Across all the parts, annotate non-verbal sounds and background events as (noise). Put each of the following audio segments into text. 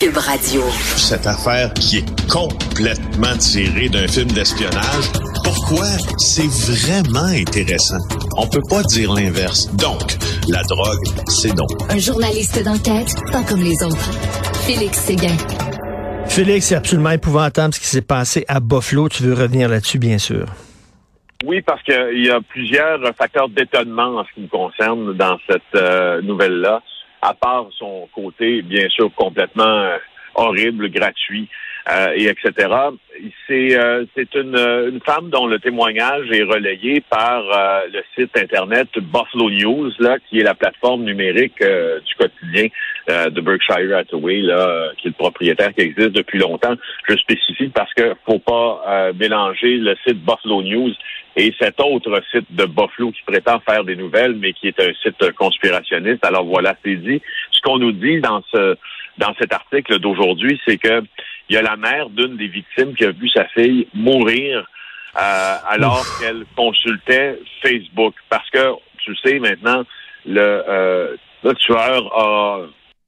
Cube Radio. Cette affaire qui est complètement tirée d'un film d'espionnage, pourquoi c'est vraiment intéressant? On peut pas dire l'inverse. Donc, la drogue, c'est donc. Un journaliste d'enquête, pas comme les autres. Félix Séguin. Félix, c'est absolument épouvantable ce qui s'est passé à Buffalo. Tu veux revenir là-dessus, bien sûr? Oui, parce qu'il y a plusieurs facteurs d'étonnement en ce qui me concerne dans cette euh, nouvelle-là à part son côté, bien sûr, complètement euh, horrible, gratuit, euh, et etc. C'est euh, c'est une, une femme dont le témoignage est relayé par le site internet Buffalo News, là, qui est la plateforme numérique du quotidien de Berkshire Hathaway, là, qui est le propriétaire qui existe depuis longtemps. Je spécifie parce que faut pas mélanger le site Buffalo News et cet autre site de Buffalo qui prétend faire des nouvelles, mais qui est un site conspirationniste. Alors voilà, c'est dit. Ce qu'on nous dit dans ce dans cet article d'aujourd'hui, c'est que il y a la mère d'une des victimes qui a vu sa fille mourir euh, alors qu'elle consultait Facebook. Parce que tu sais maintenant, le, euh, le tueur a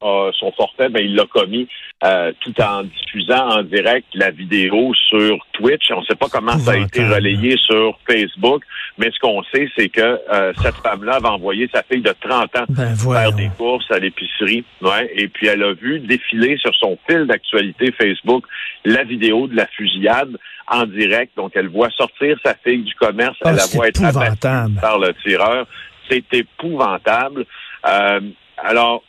son forfait, ben, il l'a commis euh, tout en diffusant en direct la vidéo sur Twitch. On ne sait pas comment ça a été relayé sur Facebook, mais ce qu'on sait, c'est que euh, cette femme-là va envoyer sa fille de 30 ans ben, faire des courses à l'épicerie. Ouais, et puis elle a vu défiler sur son fil d'actualité Facebook la vidéo de la fusillade en direct. Donc elle voit sortir sa fille du commerce, ah, elle la voit être abattue par le tireur. C'est épouvantable. Euh, alors,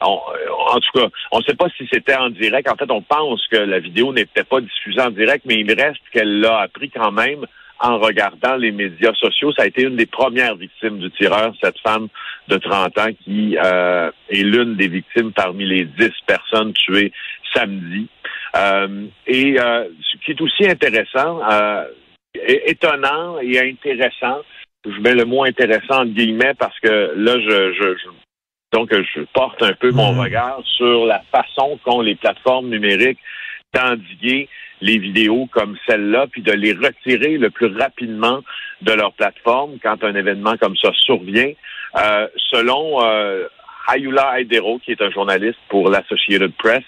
en tout cas, on ne sait pas si c'était en direct. En fait, on pense que la vidéo n'était pas diffusée en direct, mais il reste qu'elle l'a appris quand même en regardant les médias sociaux. Ça a été une des premières victimes du tireur, cette femme de 30 ans qui euh, est l'une des victimes parmi les 10 personnes tuées samedi. Euh, et euh, ce qui est aussi intéressant, étonnant et intéressant, je mets le mot intéressant entre guillemets parce que là, je, je donc, je porte un peu mon hmm. regard sur la façon qu'ont les plateformes numériques d'endiguer les vidéos comme celle-là, puis de les retirer le plus rapidement de leur plateforme quand un événement comme ça survient. Euh, selon euh, Ayula Aydero, qui est un journaliste pour l'Associated Press,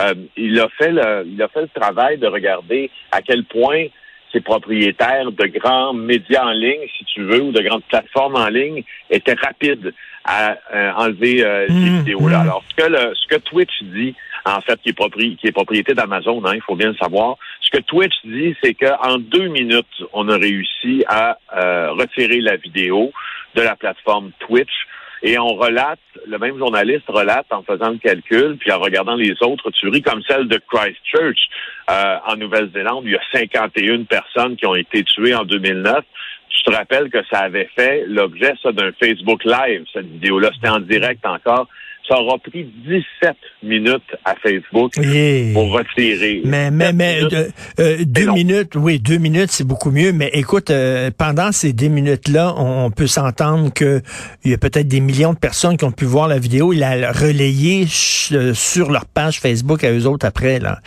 euh, il a fait le, il a fait le travail de regarder à quel point ces propriétaires de grands médias en ligne, si tu veux, ou de grandes plateformes en ligne, étaient rapides à euh, enlever euh, les mmh, vidéos-là. Mmh. Alors, ce que, le, ce que Twitch dit, en fait, qui est, propri qui est propriété d'Amazon, hein, il faut bien le savoir, ce que Twitch dit, c'est qu'en deux minutes, on a réussi à euh, retirer la vidéo de la plateforme Twitch. Et on relate, le même journaliste relate en faisant le calcul, puis en regardant les autres tueries comme celle de Christchurch en Nouvelle-Zélande, il y a 51 personnes qui ont été tuées en 2009 je te rappelle que ça avait fait l'objet d'un Facebook Live, cette vidéo-là. C'était en direct encore. Ça aura pris 17 minutes à Facebook pour retirer. Mais, mais, mais euh, euh, deux minutes, oui, deux minutes, c'est beaucoup mieux. Mais écoute, euh, pendant ces deux minutes-là, on, peut s'entendre qu'il y a peut-être des millions de personnes qui ont pu voir la vidéo. Il a relayé sur leur page Facebook à eux autres après, là.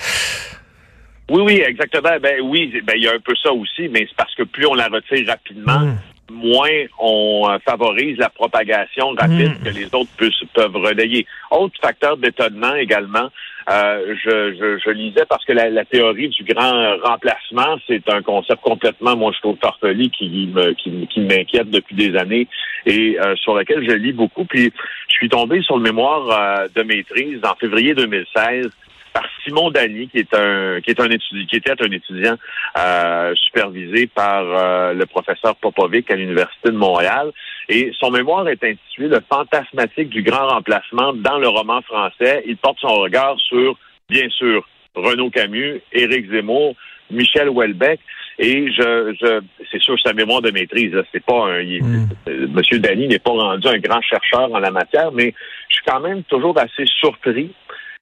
Oui, oui, exactement. Ben oui, ben il y a un peu ça aussi, mais c'est parce que plus on la retire rapidement, hmm. Moins on euh, favorise la propagation rapide hmm. que les autres peuvent relayer. Autre facteur d'étonnement également, euh, je, je, lisais parce que la, théorie du grand remplacement, c'est un concept complètement, moi je trouve farfelu qui me qui, m'inquiète depuis des années et euh, sur lequel je lis beaucoup. Puis je suis tombé sur le mémoire de maîtrise en février 2016 par Simon Dany, qui est un qui est un étudiant, qui était un étudiant euh, supervisé par euh, le professeur Popovic à l'Université de Montréal. Et son mémoire est intitulé Le fantasmatique du grand remplacement dans le roman français. Il porte son regard sur, bien sûr, Renaud Camus, Éric Zemmour, Michel Houellebecq. Et je, je c'est sûr sa mémoire de maîtrise. C'est pas un, mm. Monsieur Dany n'est pas rendu un grand chercheur en la matière, mais je suis quand même toujours assez surpris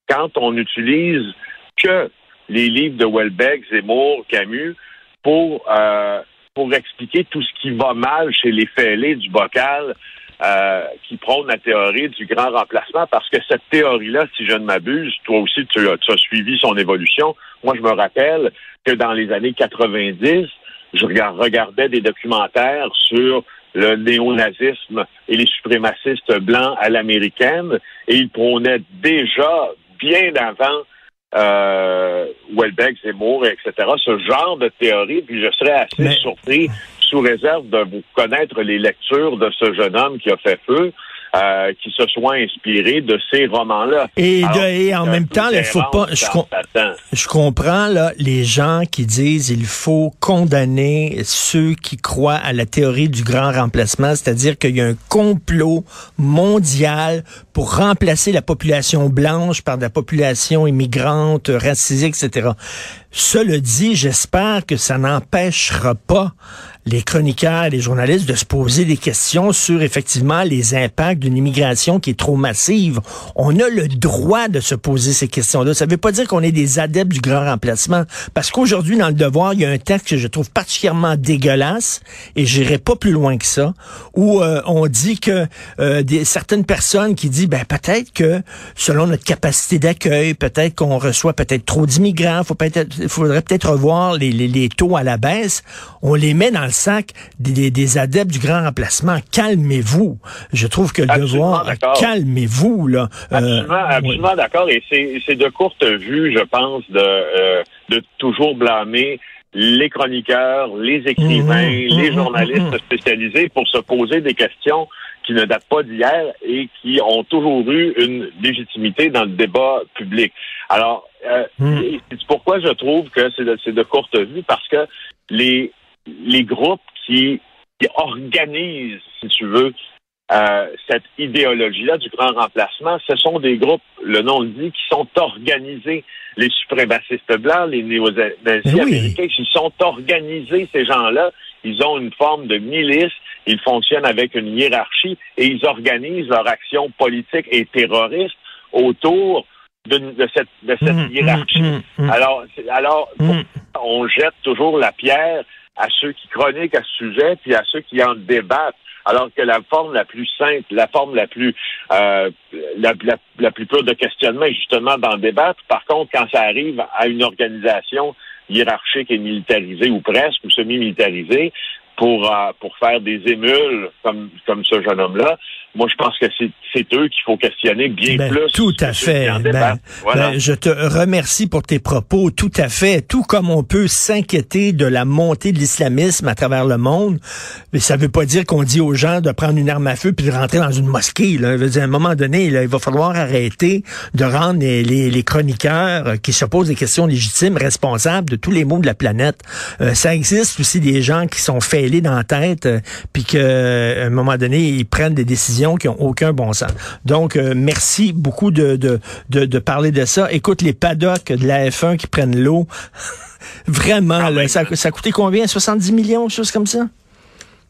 quand on n'utilise que les livres de Welbeck, Zemmour, Camus pour euh, pour expliquer tout ce qui va mal chez les fêlés du bocal euh, qui prônent la théorie du grand remplacement, parce que cette théorie-là, si je ne m'abuse, toi aussi tu as, tu as, suivi son évolution. Moi, je me rappelle que dans les années 90, je regardais des documentaires sur le néonazisme et les suprémacistes blancs à l'américaine, et ils prônaient déjà bien avant euh, Welbeck, Zemmour, etc. Ce genre de théorie, puis je serais assez surpris, sous réserve de vous connaître les lectures de ce jeune homme qui a fait feu, euh, qui se soit inspiré de ces romans-là. Et, en même temps, il faut pas. Je, je, comprends là les gens qui disent il faut condamner ceux qui croient à la théorie du grand remplacement, c'est-à-dire qu'il y a un complot mondial pour remplacer la population blanche par la population immigrante, racisée, etc. Cela dit, j'espère que ça n'empêchera pas les chroniqueurs, les journalistes de se poser des questions sur effectivement les impacts d'une immigration qui est trop massive. On a le droit de se poser ces questions-là. Ça ne veut pas dire qu'on est des adeptes du grand remplacement, parce qu'aujourd'hui dans le devoir, il y a un texte que je trouve particulièrement dégueulasse et j'irai pas plus loin que ça, où euh, on dit que euh, certaines personnes qui disent ben peut-être que selon notre capacité d'accueil, peut-être qu'on reçoit peut-être trop d'immigrants, faut peut-être faudrait peut-être revoir les, les, les taux à la baisse. On les met dans le sac des, adeptes du grand remplacement. Calmez-vous. Je trouve que le devoir, calmez-vous. là. Euh, absolument, d'accord. Et c'est de courte vue, je pense, de, euh, de toujours blâmer les chroniqueurs, les écrivains, mhm, les mhm, journalistes spécialisés pour se poser des questions qui ne datent pas d'hier et qui ont toujours eu une légitimité dans le débat public. Alors, euh, c'est pourquoi je trouve que c'est de, de, courte vue, parce que les, les groupes qui, organisent, si tu veux, euh, cette idéologie-là du grand remplacement, ce sont des groupes, le nom le dit, qui sont organisés. Les suprémacistes blancs, les néo-nazis ben américains, ils sont organisés, ces gens-là. Ils ont une forme de milice, ils fonctionnent avec une hiérarchie et ils organisent leur action politique et terroriste autour de, cette, de cette mmh, mmh, hiérarchie. Mmh, alors, alors on jette toujours la pierre à ceux qui chroniquent à ce sujet, puis à ceux qui en débattent. Alors que la forme la plus simple, la forme la plus euh, la, la, plus pure de questionnement est justement d'en débattre. Par contre, quand ça arrive à une organisation hiérarchique et militarisée ou presque ou semi-militarisée pour euh, pour faire des émules comme comme ce jeune homme-là, moi, je pense que c'est eux qu'il faut questionner bien ben, plus. Tout à fait. Ben, ben, je te remercie pour tes propos. Tout à fait. Tout comme on peut s'inquiéter de la montée de l'islamisme à travers le monde, mais ça veut pas dire qu'on dit aux gens de prendre une arme à feu puis de rentrer dans une mosquée. Là. à un moment donné, il va falloir arrêter de rendre les, les, chroniqueurs qui se posent des questions légitimes responsables de tous les maux de la planète. Euh, ça existe aussi des gens qui sont fêlés dans la tête euh, puis qu'à un moment donné, ils prennent des décisions qui ont aucun bon sens. Donc, euh, merci beaucoup de, de, de, parler de ça. Écoute, les paddocks de la F1 qui prennent l'eau, (laughs) vraiment, ah, ça, ça a coûté combien? 70 millions, chose comme ça?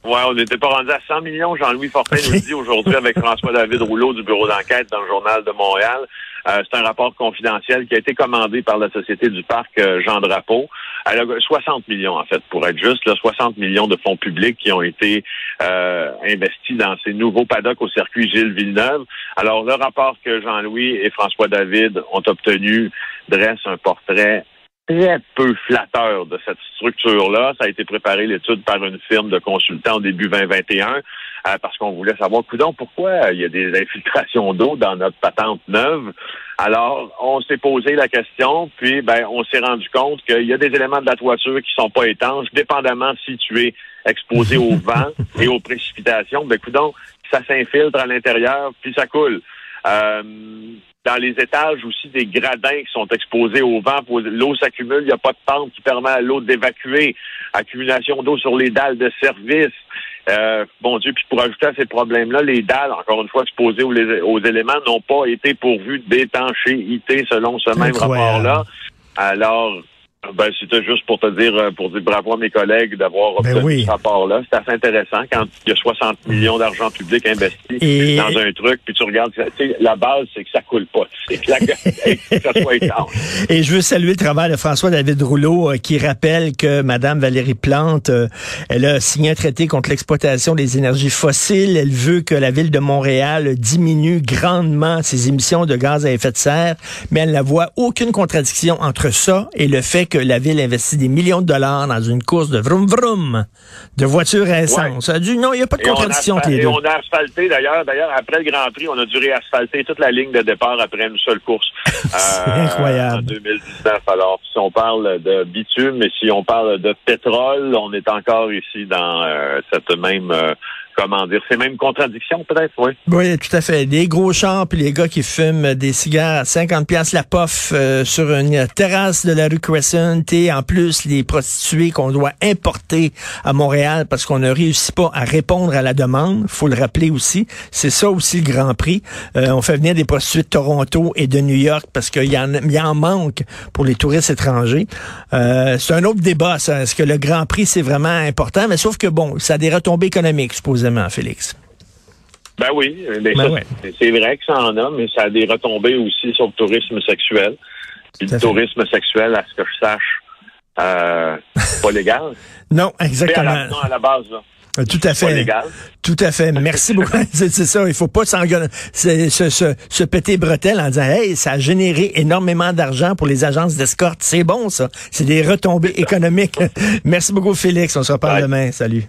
Ouais, on n'était pas rendu à 100 millions. Jean-Louis Fortin nous dit aujourd'hui avec François-David Rouleau du Bureau d'enquête dans le Journal de Montréal. Euh, c'est un rapport confidentiel qui a été commandé par la Société du Parc euh, Jean Drapeau. Elle a 60 millions, en fait, pour être juste, là, 60 millions de fonds publics qui ont été euh, investis dans ces nouveaux paddocks au circuit Gilles Villeneuve. Alors, le rapport que Jean-Louis et François-David ont obtenu dresse un portrait très peu flatteur de cette structure-là. Ça a été préparé l'étude par une firme de consultants au début 2021 euh, parce qu'on voulait savoir, coudon, pourquoi il y a des infiltrations d'eau dans notre patente neuve? Alors, on s'est posé la question, puis ben, on s'est rendu compte qu'il y a des éléments de la toiture qui sont pas étanches, dépendamment si tu es exposé au (laughs) vent et aux précipitations. Ben, coudon, ça s'infiltre à l'intérieur, puis ça coule. Euh, dans les étages aussi des gradins qui sont exposés au vent. L'eau s'accumule, il n'y a pas de pente qui permet à l'eau d'évacuer. Accumulation d'eau sur les dalles de service. Euh, bon Dieu, puis pour ajouter à ces problèmes-là, les dalles, encore une fois exposées aux, aux éléments, n'ont pas été pourvues d'étanchéité selon ce même rapport-là. Alors, ben, c'était juste pour te dire, euh, pour dire bravo à mes collègues d'avoir ben obtenu ce rapport-là. C'est assez intéressant quand il y a 60 millions d'argent public investi dans un truc, puis tu regardes, la base, c'est que ça coule pas. C'est (laughs) que, ça soit étanche. Et je veux saluer le travail de François-David Rouleau, euh, qui rappelle que Madame Valérie Plante, euh, elle a signé un traité contre l'exploitation des énergies fossiles. Elle veut que la ville de Montréal diminue grandement ses émissions de gaz à effet de serre, mais elle ne voit aucune contradiction entre ça et le fait que la ville investit des millions de dollars dans une course de vroom vroom, de voitures à essence. Ça a dû, non, il n'y a pas de contradiction entre les et deux. on a asphalté, d'ailleurs, d'ailleurs, après le Grand Prix, on a dû réasphalter toute la ligne de départ après une seule course. (laughs) C'est Euh, incroyable. En 2019. Alors, si on parle de bitume, mais si on parle de pétrole, on est encore ici dans euh, cette même, euh, comment dire, ces mêmes contradictions, peut-être, oui. Oui, tout à fait. Les gros champs, puis les gars qui fument des cigares à 50 pièces la pof euh, sur une terrasse de la rue Crescent et en plus les prostituées qu'on doit importer à Montréal parce qu'on ne réussit pas à répondre à la demande. faut le rappeler aussi. C'est ça aussi le Grand Prix. Euh, on fait venir des prostituées de Toronto et de New York parce qu'il y en, y en manque pour les touristes étrangers. Euh, c'est un autre débat, ça. Est-ce que le Grand Prix, c'est vraiment important? Mais sauf que, bon, ça a des retombées économiques, supposément, Félix? Ben oui, Ben ouais. c'est- vrai que ça en a, mais ça a des retombées aussi sur le tourisme sexuel. Puis le fait. tourisme sexuel, à ce que je sache, euh, c'est pas légal. (laughs) Non, Mais à exactement. la, non, à la base, là, Euh, Tout à fait. Tout à fait. Merci beaucoup. (laughs) C'est ça. Il faut pas se, se, se péter bretelles en disant, hey, ça a généré énormément d'argent pour les agences d'escorte. C'est bon, ça. C'est des retombées (laughs) économiques. Merci beaucoup, Félix. On se reparle demain. Salut.